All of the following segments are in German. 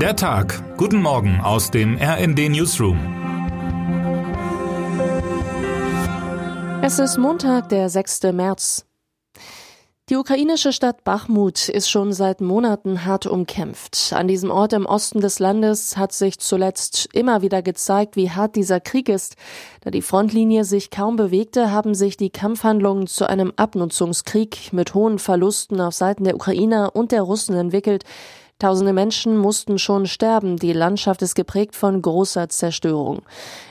Der Tag. Guten Morgen aus dem RND Newsroom. Es ist Montag, der 6. März. Die ukrainische Stadt Bachmut ist schon seit Monaten hart umkämpft. An diesem Ort im Osten des Landes hat sich zuletzt immer wieder gezeigt, wie hart dieser Krieg ist. Da die Frontlinie sich kaum bewegte, haben sich die Kampfhandlungen zu einem Abnutzungskrieg mit hohen Verlusten auf Seiten der Ukrainer und der Russen entwickelt. Tausende Menschen mussten schon sterben. Die Landschaft ist geprägt von großer Zerstörung.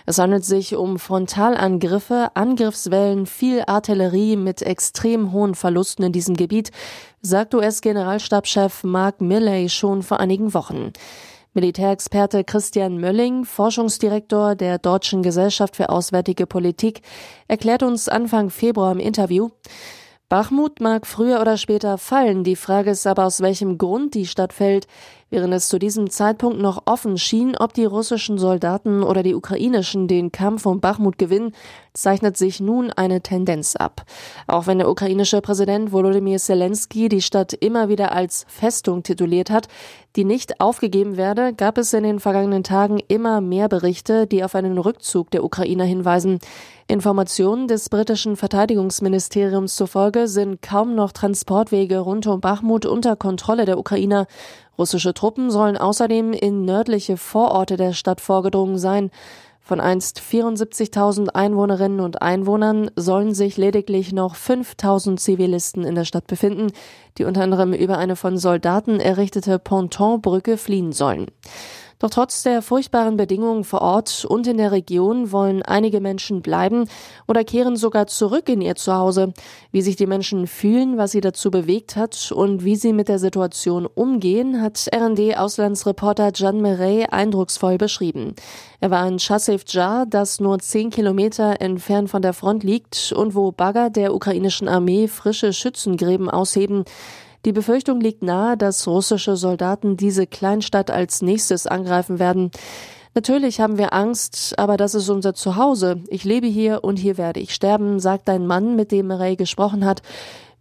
Es handelt sich um Frontalangriffe, Angriffswellen, viel Artillerie mit extrem hohen Verlusten in diesem Gebiet, sagt US-Generalstabschef Mark Milley schon vor einigen Wochen. Militärexperte Christian Mölling, Forschungsdirektor der Deutschen Gesellschaft für Auswärtige Politik, erklärt uns Anfang Februar im Interview, Bachmut mag früher oder später fallen, die Frage ist aber, aus welchem Grund die Stadt fällt, während es zu diesem Zeitpunkt noch offen schien, ob die russischen Soldaten oder die ukrainischen den Kampf um Bachmut gewinnen, zeichnet sich nun eine Tendenz ab. Auch wenn der ukrainische Präsident Volodymyr Zelensky die Stadt immer wieder als Festung tituliert hat, die nicht aufgegeben werde, gab es in den vergangenen Tagen immer mehr Berichte, die auf einen Rückzug der Ukrainer hinweisen. Informationen des britischen Verteidigungsministeriums zufolge sind kaum noch Transportwege rund um Bachmut unter Kontrolle der Ukrainer. Russische Truppen sollen außerdem in nördliche Vororte der Stadt vorgedrungen sein. Von einst 74.000 Einwohnerinnen und Einwohnern sollen sich lediglich noch 5.000 Zivilisten in der Stadt befinden, die unter anderem über eine von Soldaten errichtete Pontonbrücke fliehen sollen. Doch trotz der furchtbaren Bedingungen vor Ort und in der Region wollen einige Menschen bleiben oder kehren sogar zurück in ihr Zuhause. Wie sich die Menschen fühlen, was sie dazu bewegt hat und wie sie mit der Situation umgehen, hat RND-Auslandsreporter Jan Murray eindrucksvoll beschrieben. Er war in Chasiv Jar, das nur zehn Kilometer entfernt von der Front liegt und wo Bagger der ukrainischen Armee frische Schützengräben ausheben. Die Befürchtung liegt nahe, dass russische Soldaten diese Kleinstadt als nächstes angreifen werden. Natürlich haben wir Angst, aber das ist unser Zuhause. Ich lebe hier und hier werde ich sterben, sagt ein Mann, mit dem Ray gesprochen hat.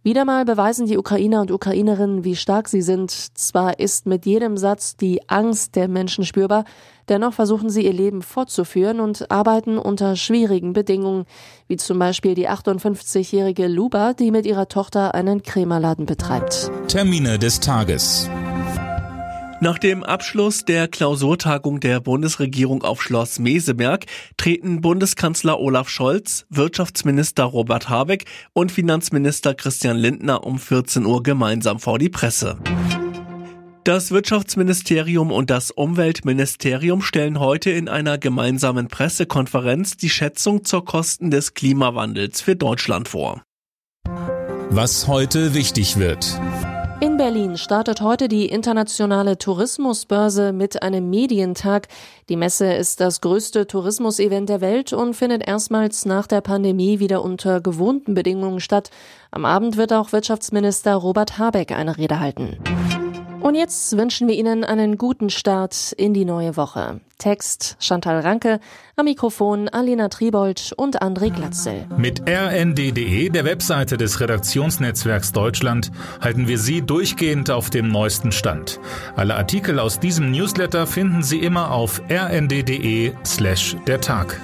Wieder mal beweisen die Ukrainer und Ukrainerinnen, wie stark sie sind. Zwar ist mit jedem Satz die Angst der Menschen spürbar, dennoch versuchen sie ihr Leben fortzuführen und arbeiten unter schwierigen Bedingungen, wie zum Beispiel die 58-jährige Luba, die mit ihrer Tochter einen Krämerladen betreibt. Termine des Tages. Nach dem Abschluss der Klausurtagung der Bundesregierung auf Schloss Meseberg treten Bundeskanzler Olaf Scholz, Wirtschaftsminister Robert Habeck und Finanzminister Christian Lindner um 14 Uhr gemeinsam vor die Presse. Das Wirtschaftsministerium und das Umweltministerium stellen heute in einer gemeinsamen Pressekonferenz die Schätzung zur Kosten des Klimawandels für Deutschland vor. Was heute wichtig wird. In Berlin startet heute die internationale Tourismusbörse mit einem Medientag. Die Messe ist das größte Tourismusevent der Welt und findet erstmals nach der Pandemie wieder unter gewohnten Bedingungen statt. Am Abend wird auch Wirtschaftsminister Robert Habeck eine Rede halten. Und jetzt wünschen wir Ihnen einen guten Start in die neue Woche. Text Chantal Ranke, am Mikrofon Alena Tribold und André Glatzel. Mit rnd.de, der Webseite des Redaktionsnetzwerks Deutschland, halten wir Sie durchgehend auf dem neuesten Stand. Alle Artikel aus diesem Newsletter finden Sie immer auf rnd.de slash der Tag.